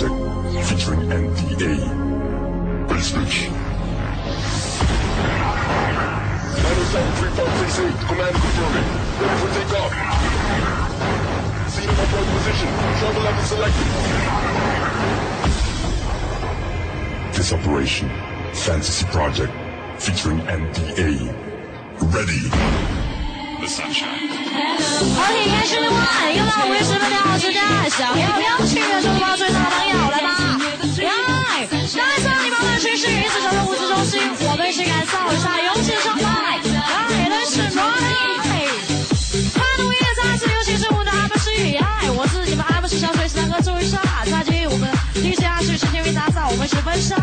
Project featuring NDA. Base switch. 907 command confirming. Ready for takeoff. Seating upright position. Travel level selected. This operation, Fantasy Project featuring NDA. Ready. The sunshine. ok 兄弟们又到五月十分的好时间想要邀请的兄弟们注意朋友来吧。来带上你们的水千云此生的舞十中心我们一感受一下游戏的台败来 let's move 的五月尤其是我们的 happy 我是你们的 happy 三哥周深下我们继续下期视频为打扫我们十分上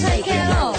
take it low.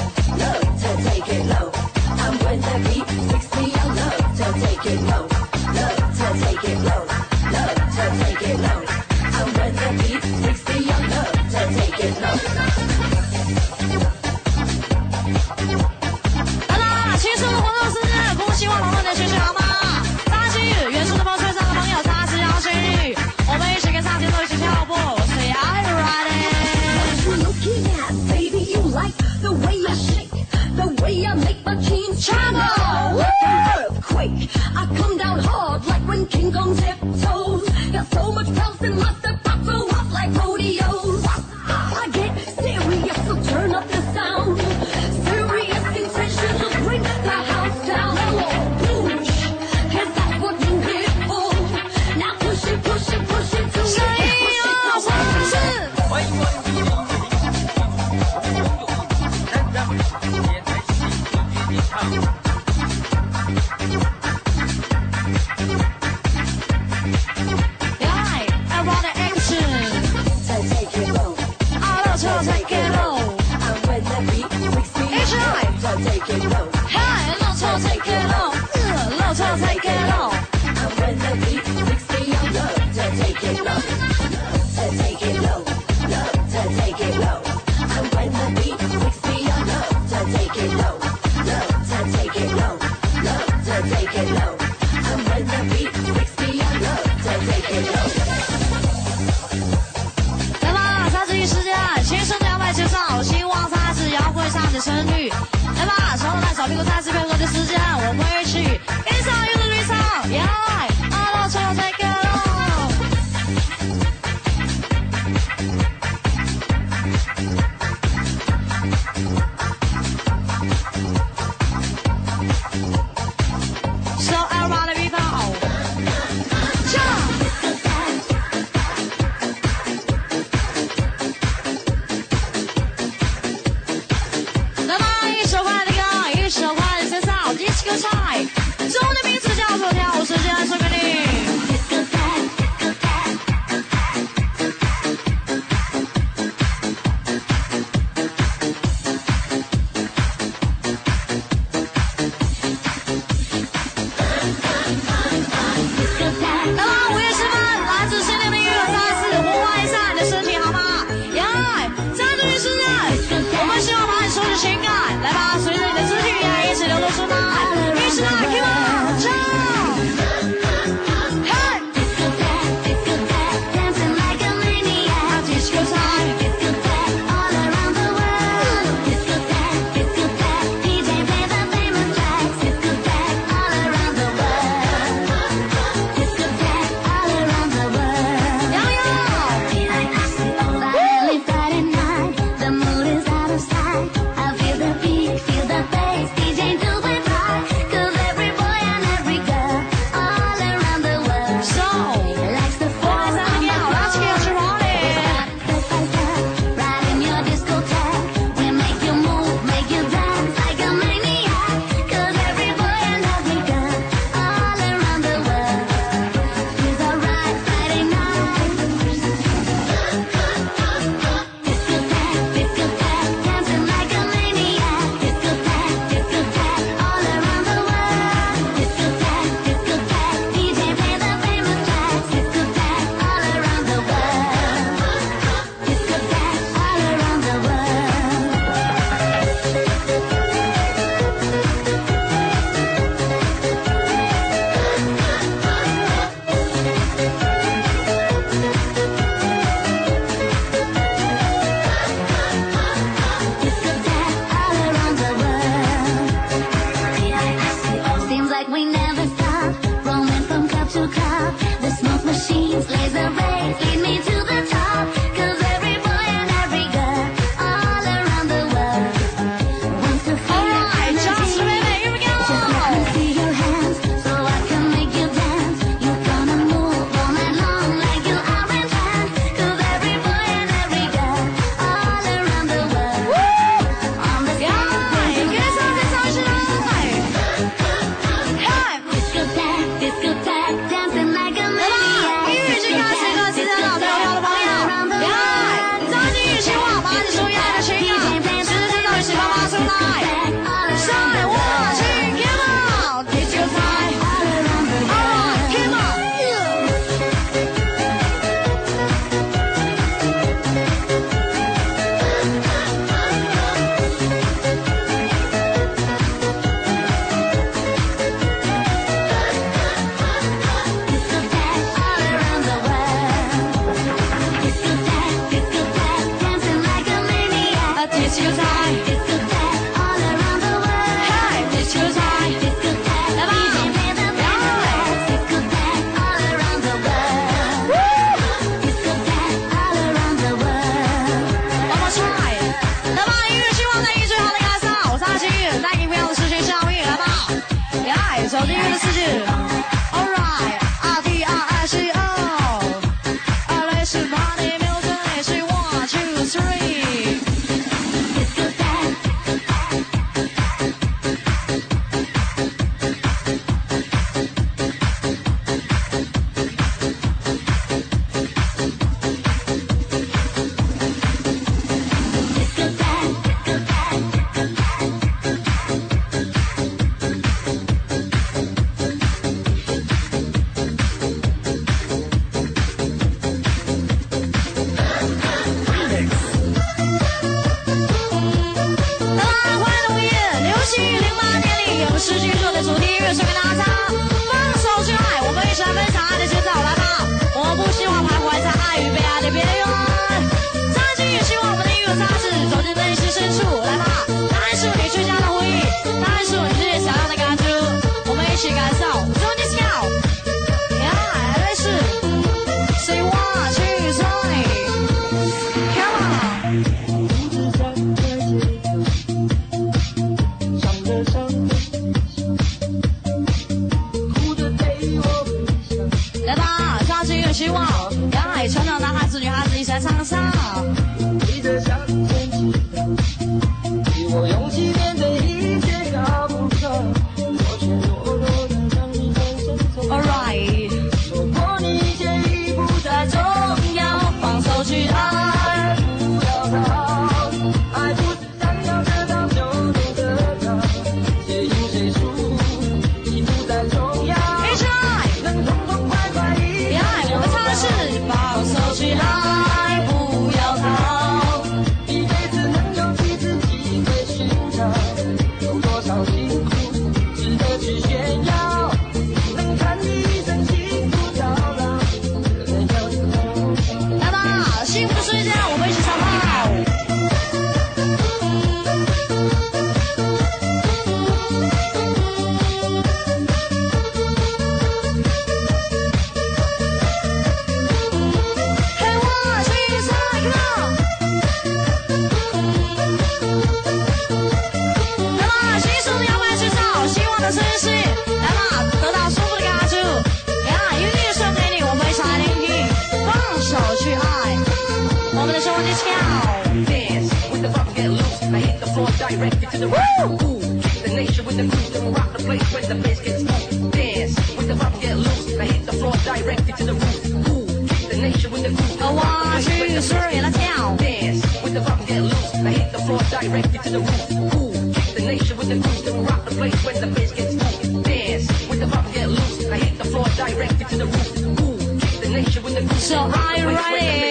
picture with the crew. i on, two, three, and I down. Dance with the rock get loose. I hit the floor directly to the roof. Cool, kick the nation with the crew. To rock the place when the bitch gets cool. Dance with the rock get loose. I hit the floor directly to the roof. Cool, kick the nation with the crew. So I'm ready.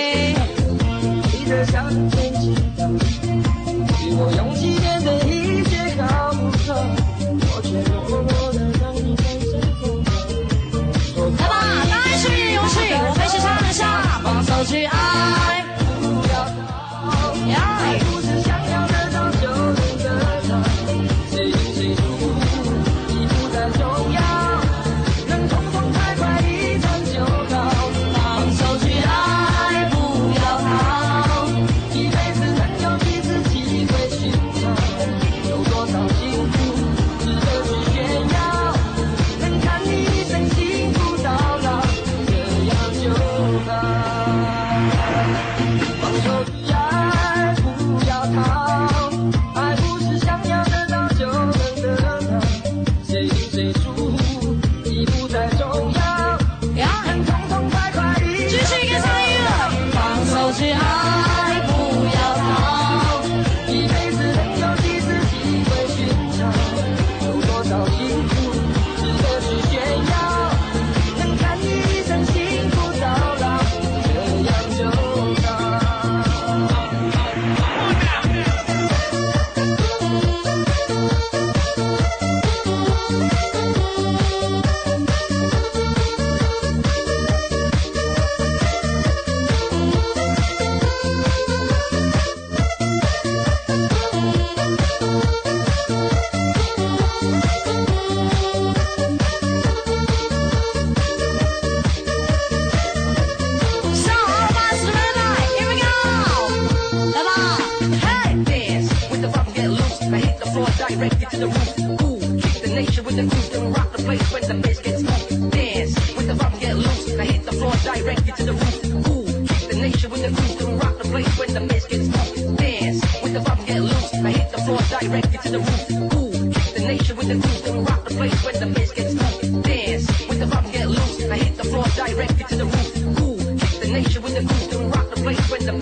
Cool, kick the nation with the groove. Don't rock the place when the mess gets tough. Dance with the bottom get loose. I hit the floor directly to the roof. Cool, kick the nation with the groove. Don't rock the place when the mess gets tough. Dance with the bottom get loose. I hit the floor directly to the roof. Cool, kick the nation with the groove. Don't rock the place when the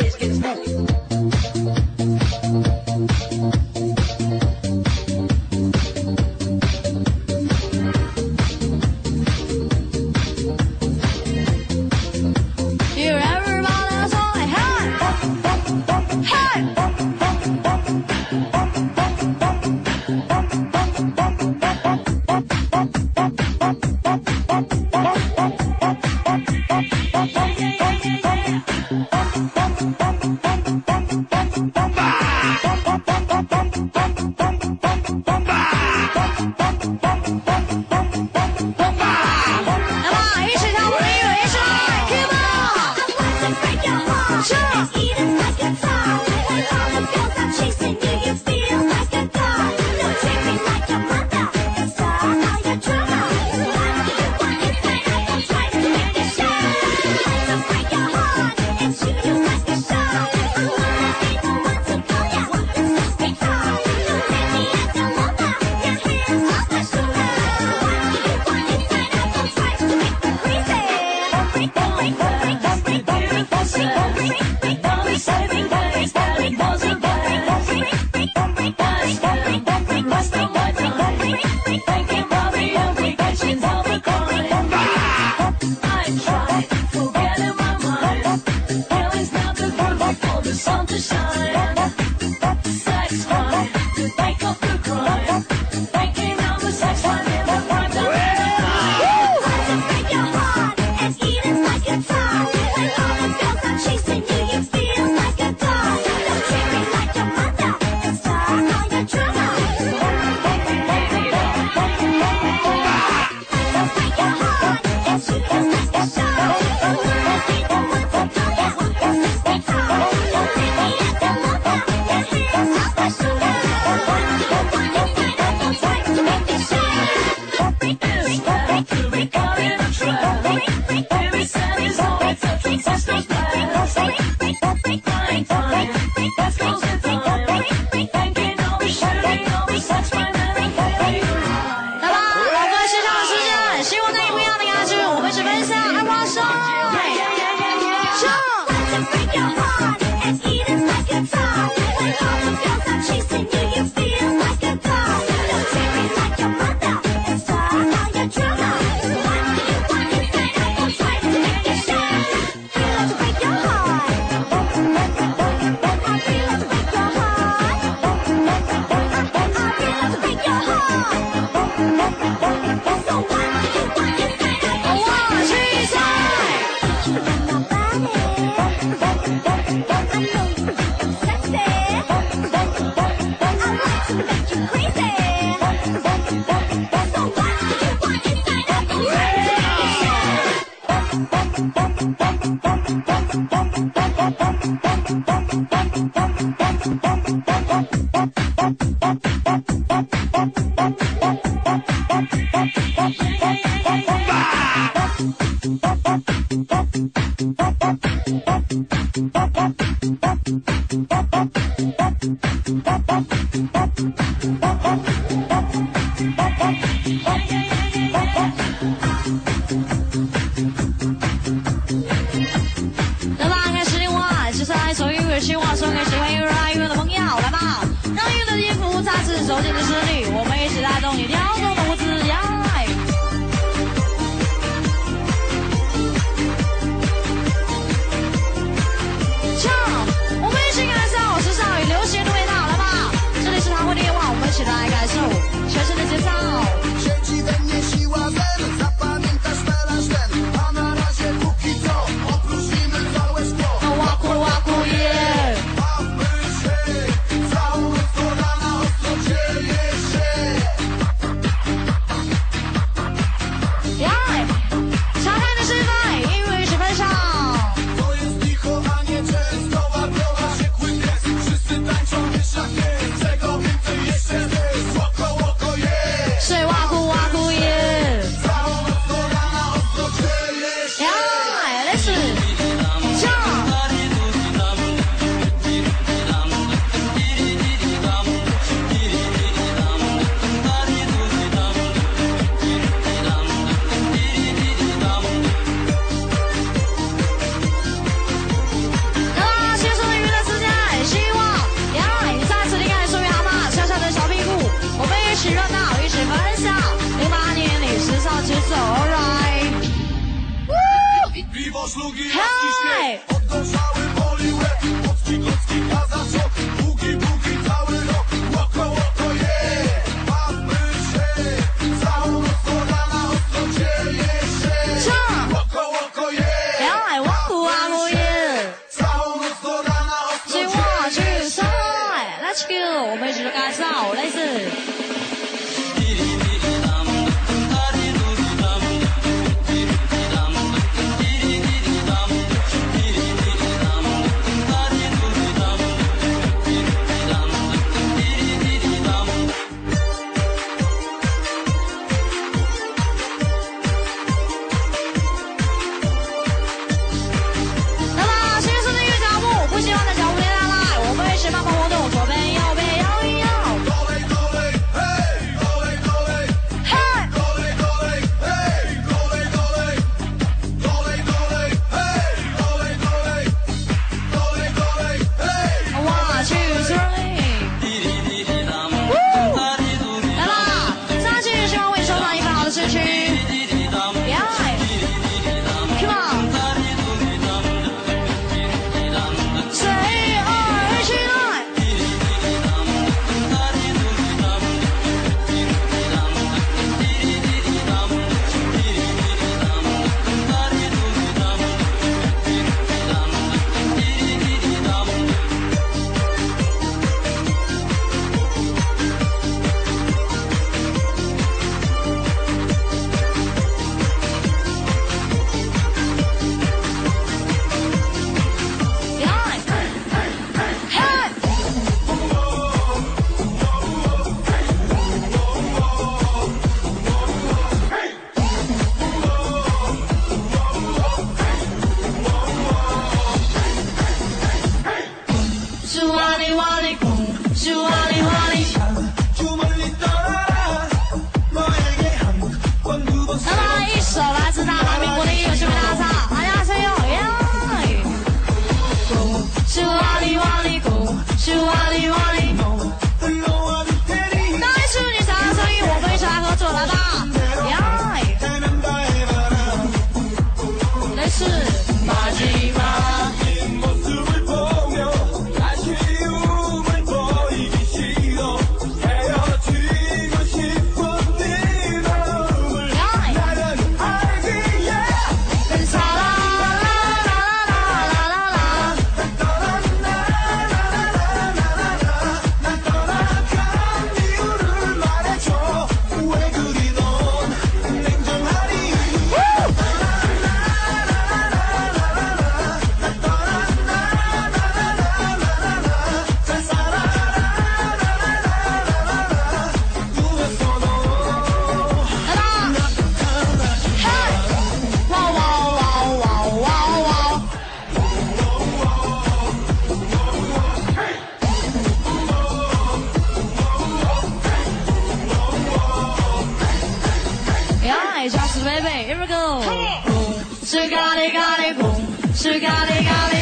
Sugar, sugar, boom, Sugar, sugar.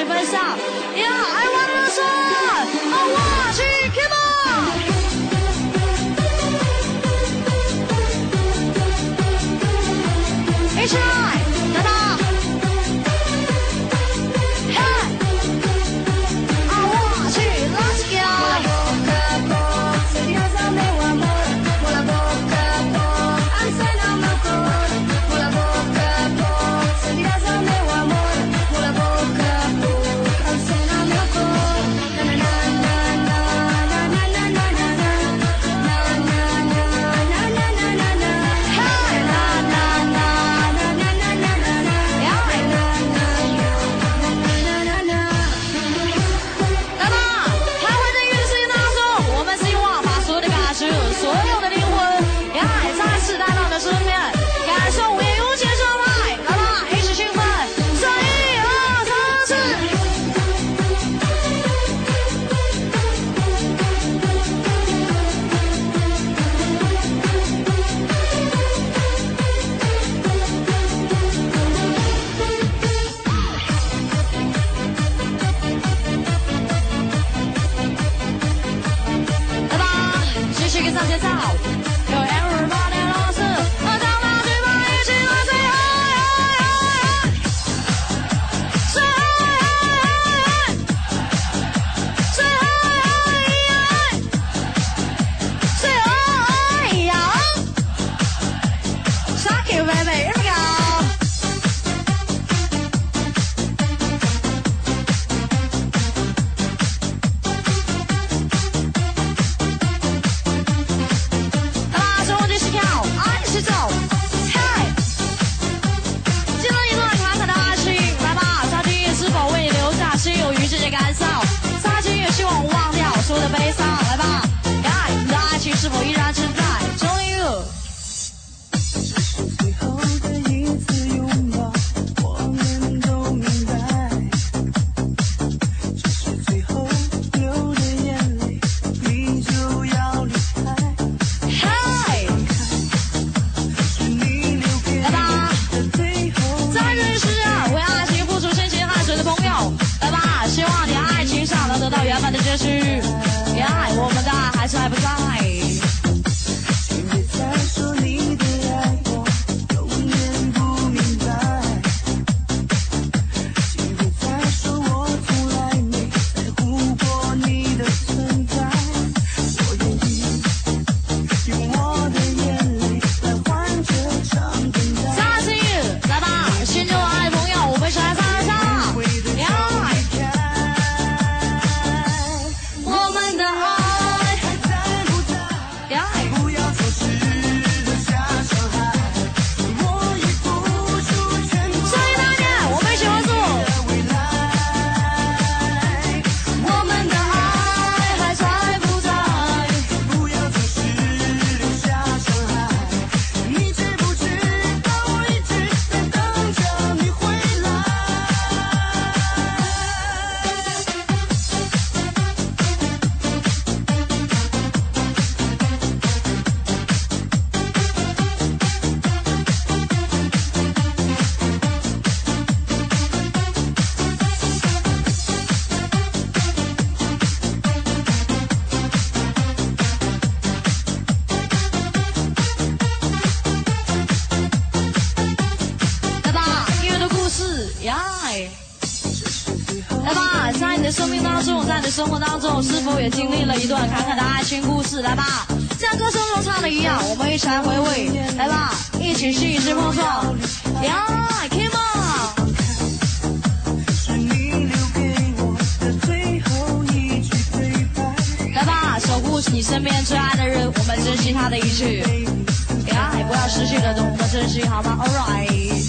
十分上也经历了一段坎坷的爱情故事，来吧，像歌声中唱的一样，我们一起来回味，来吧，一起心一试碰撞，呀，Come on。你身边最爱的人，我们珍惜他的一句，呀、yeah,，不要失去了，懂得珍惜，好吗？All right。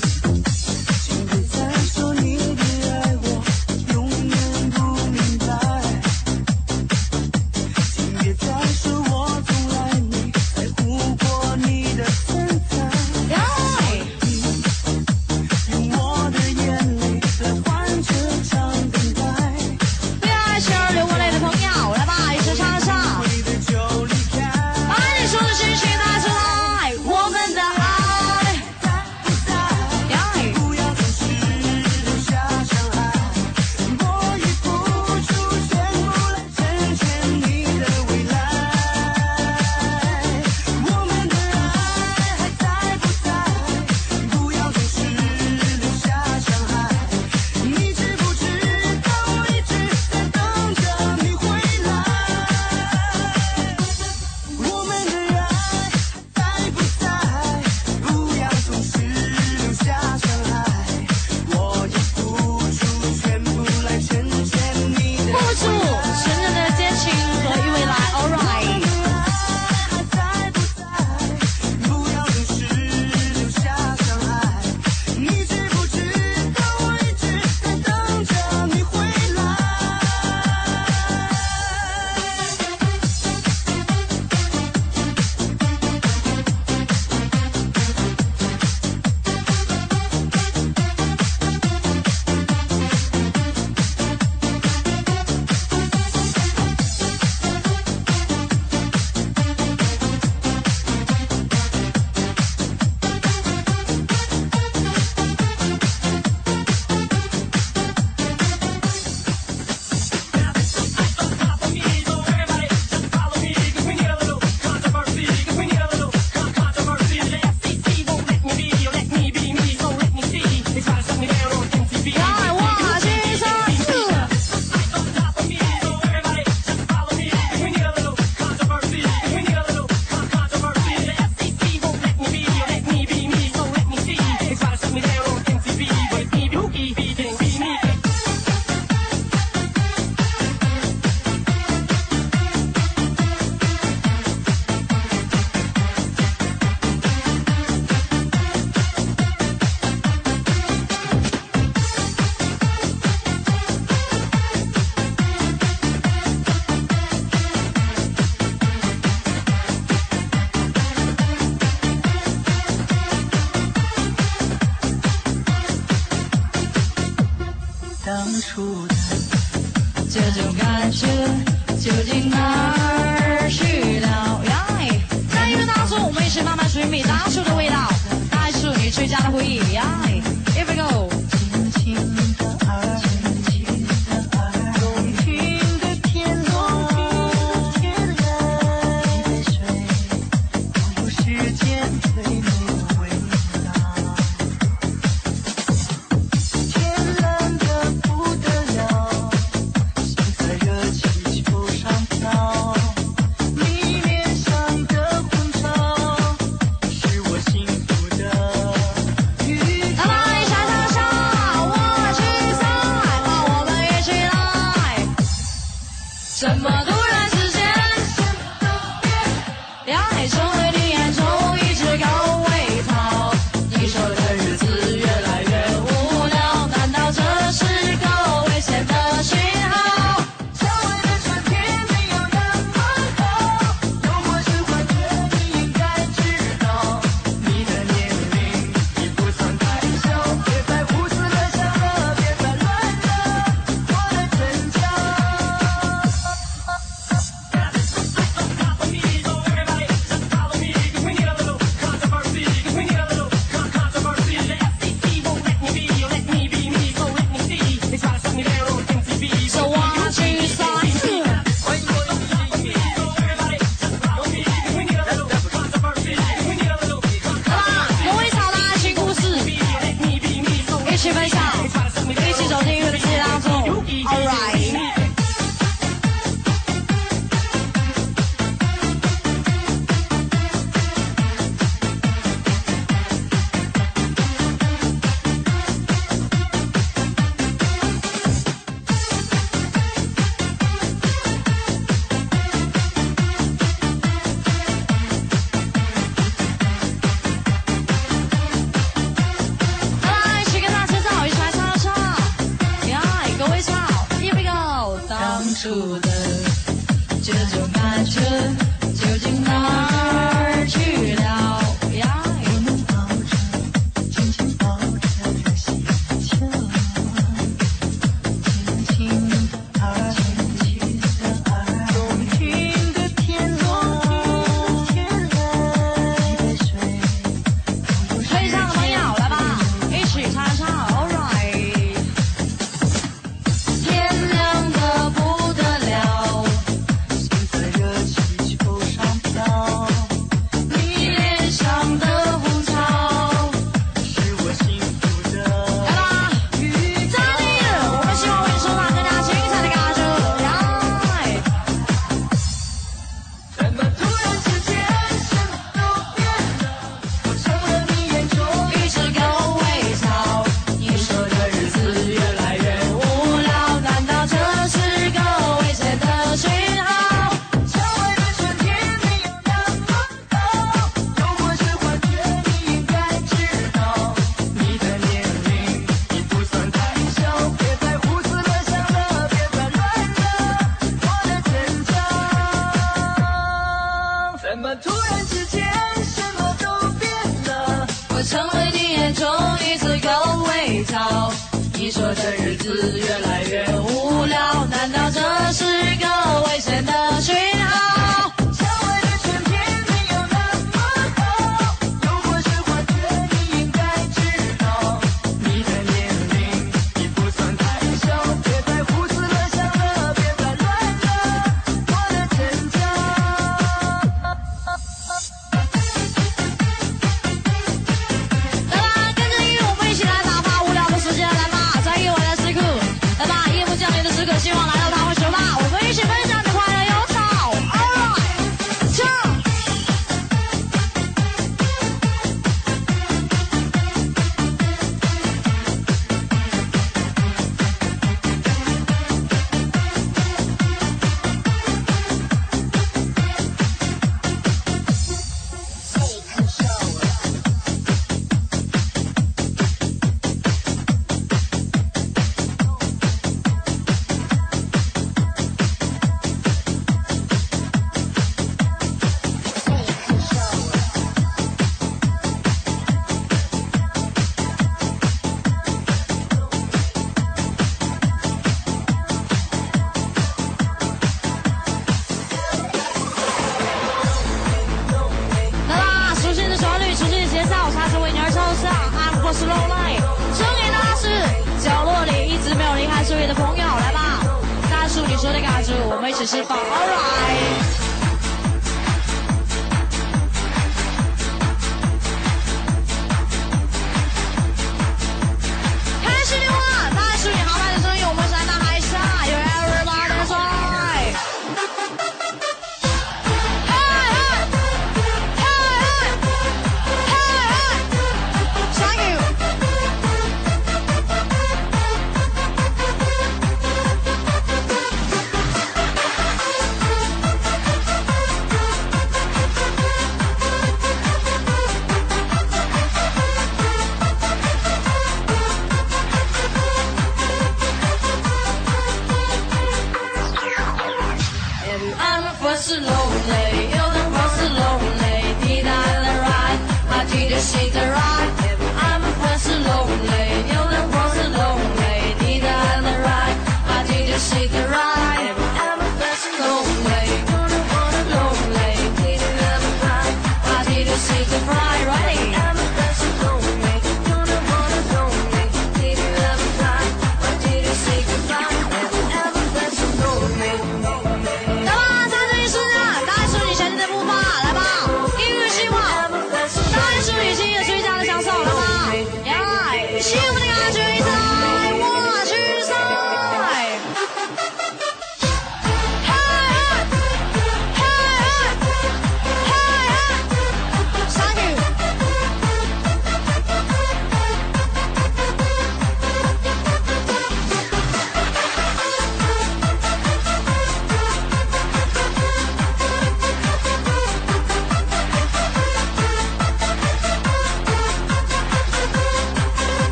只是宝儿来。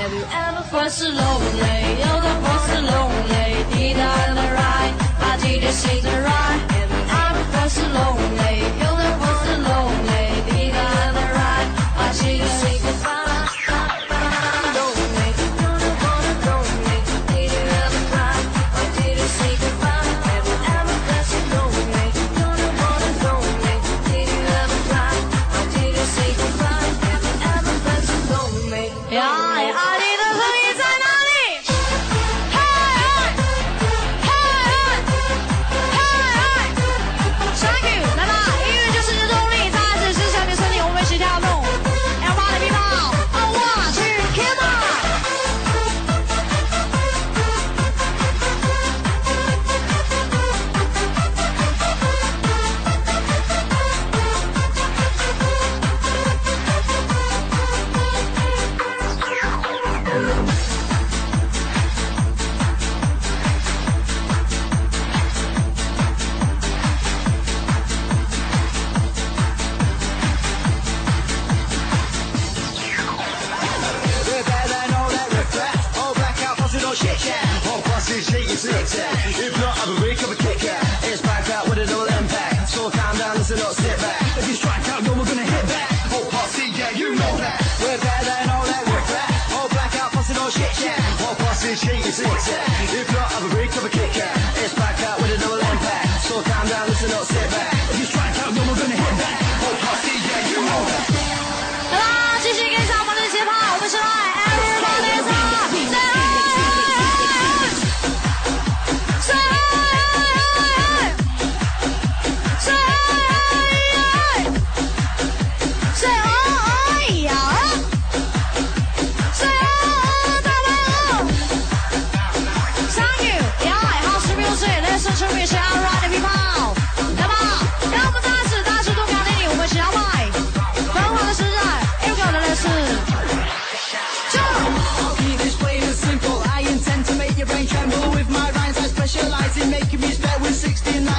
Have you ever felt so lonely? Oh, that was lonely. Did I ever right? I did.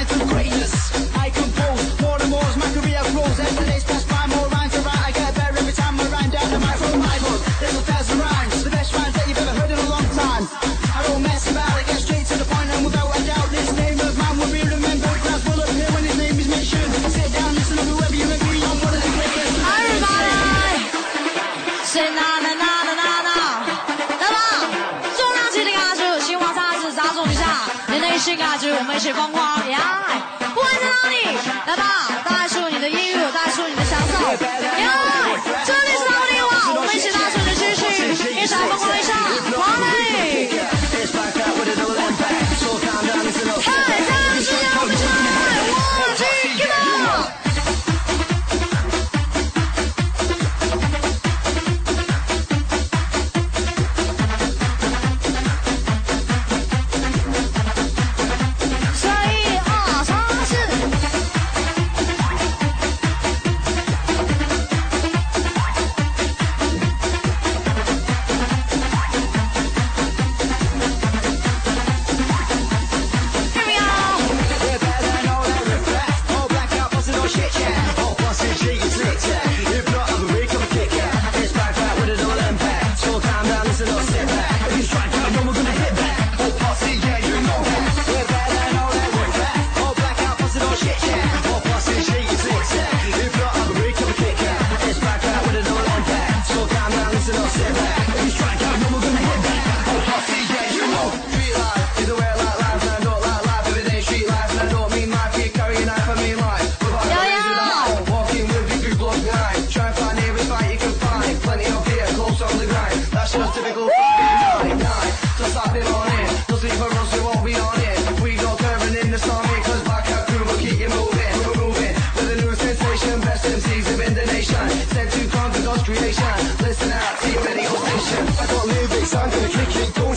It's of greatness. kick it, go.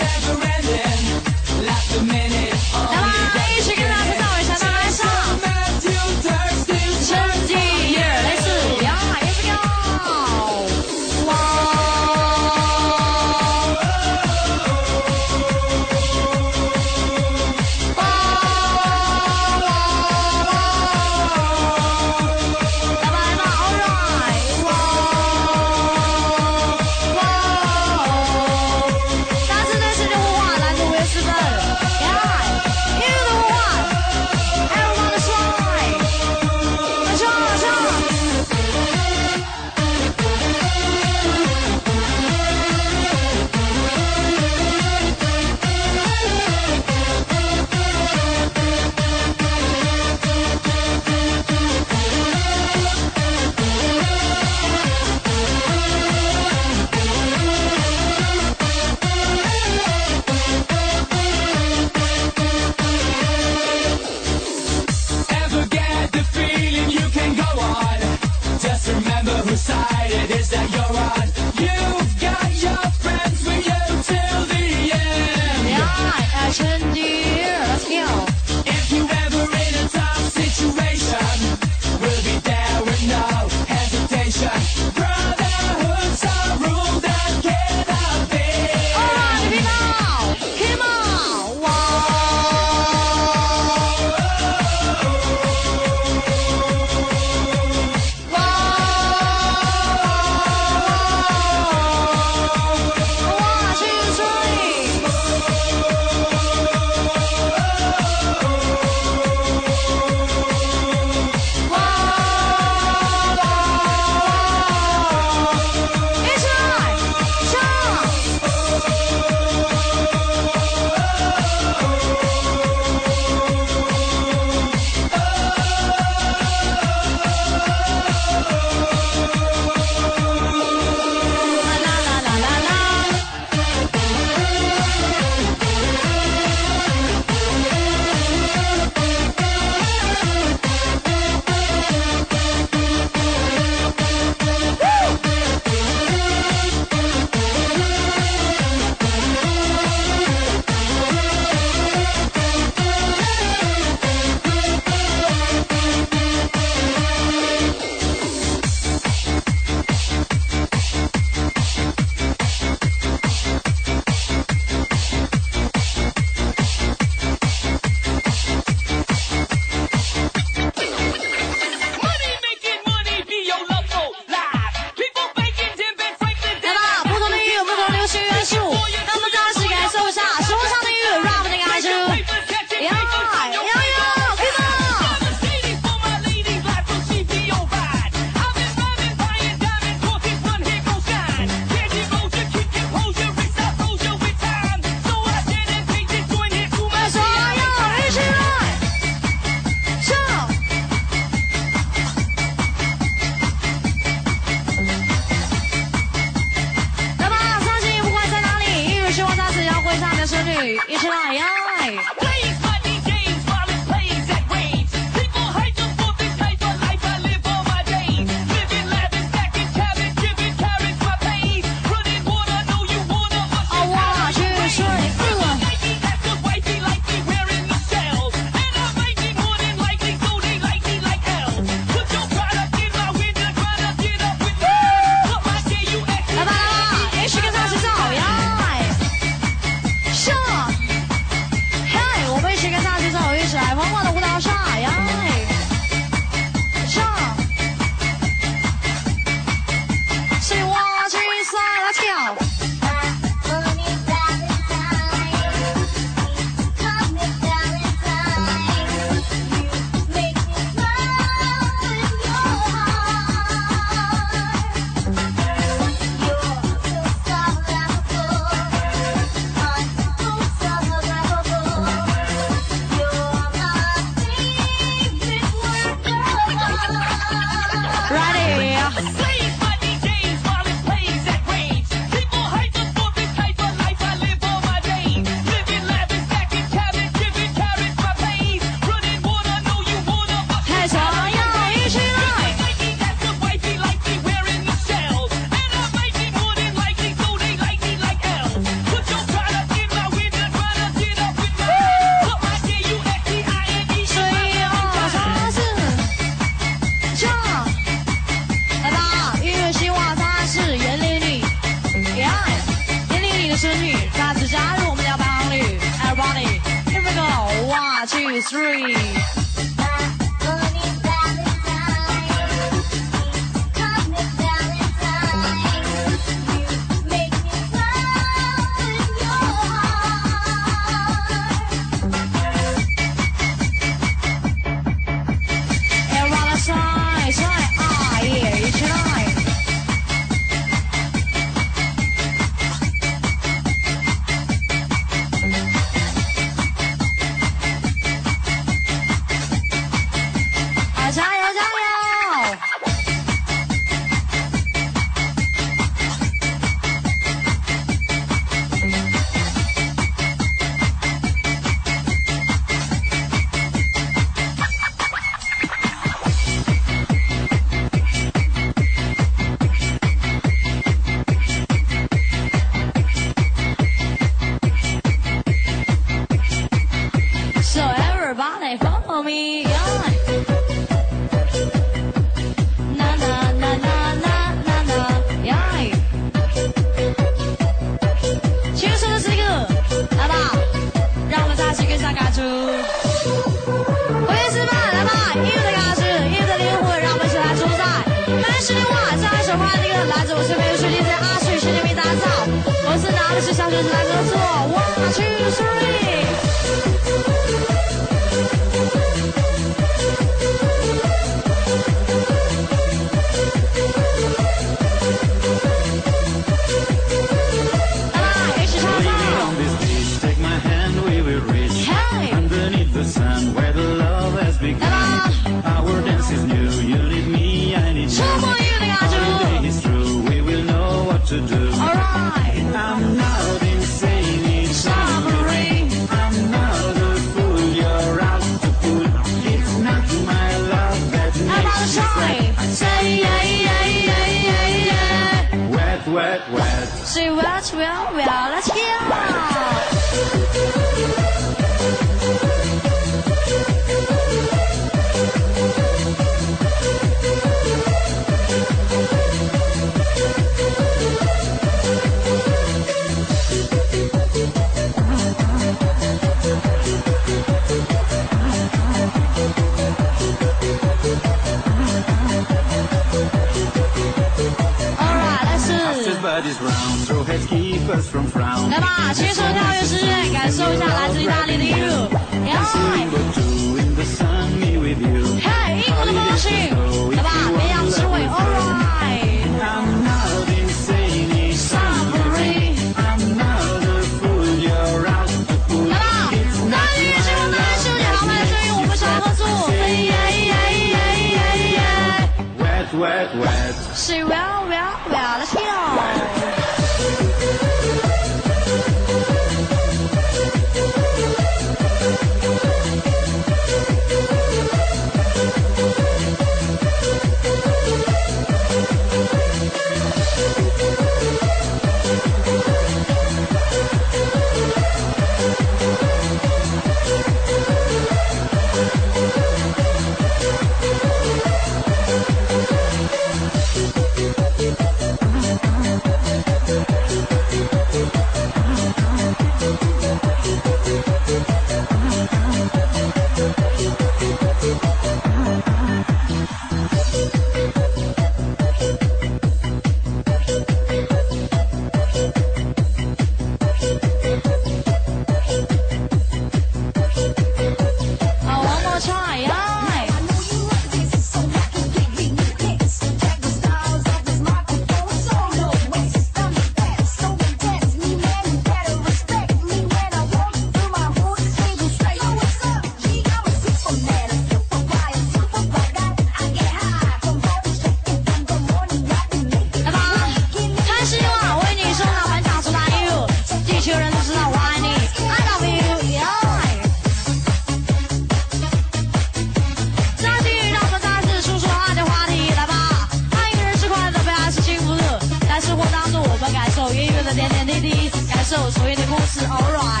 这我所有的故事 all right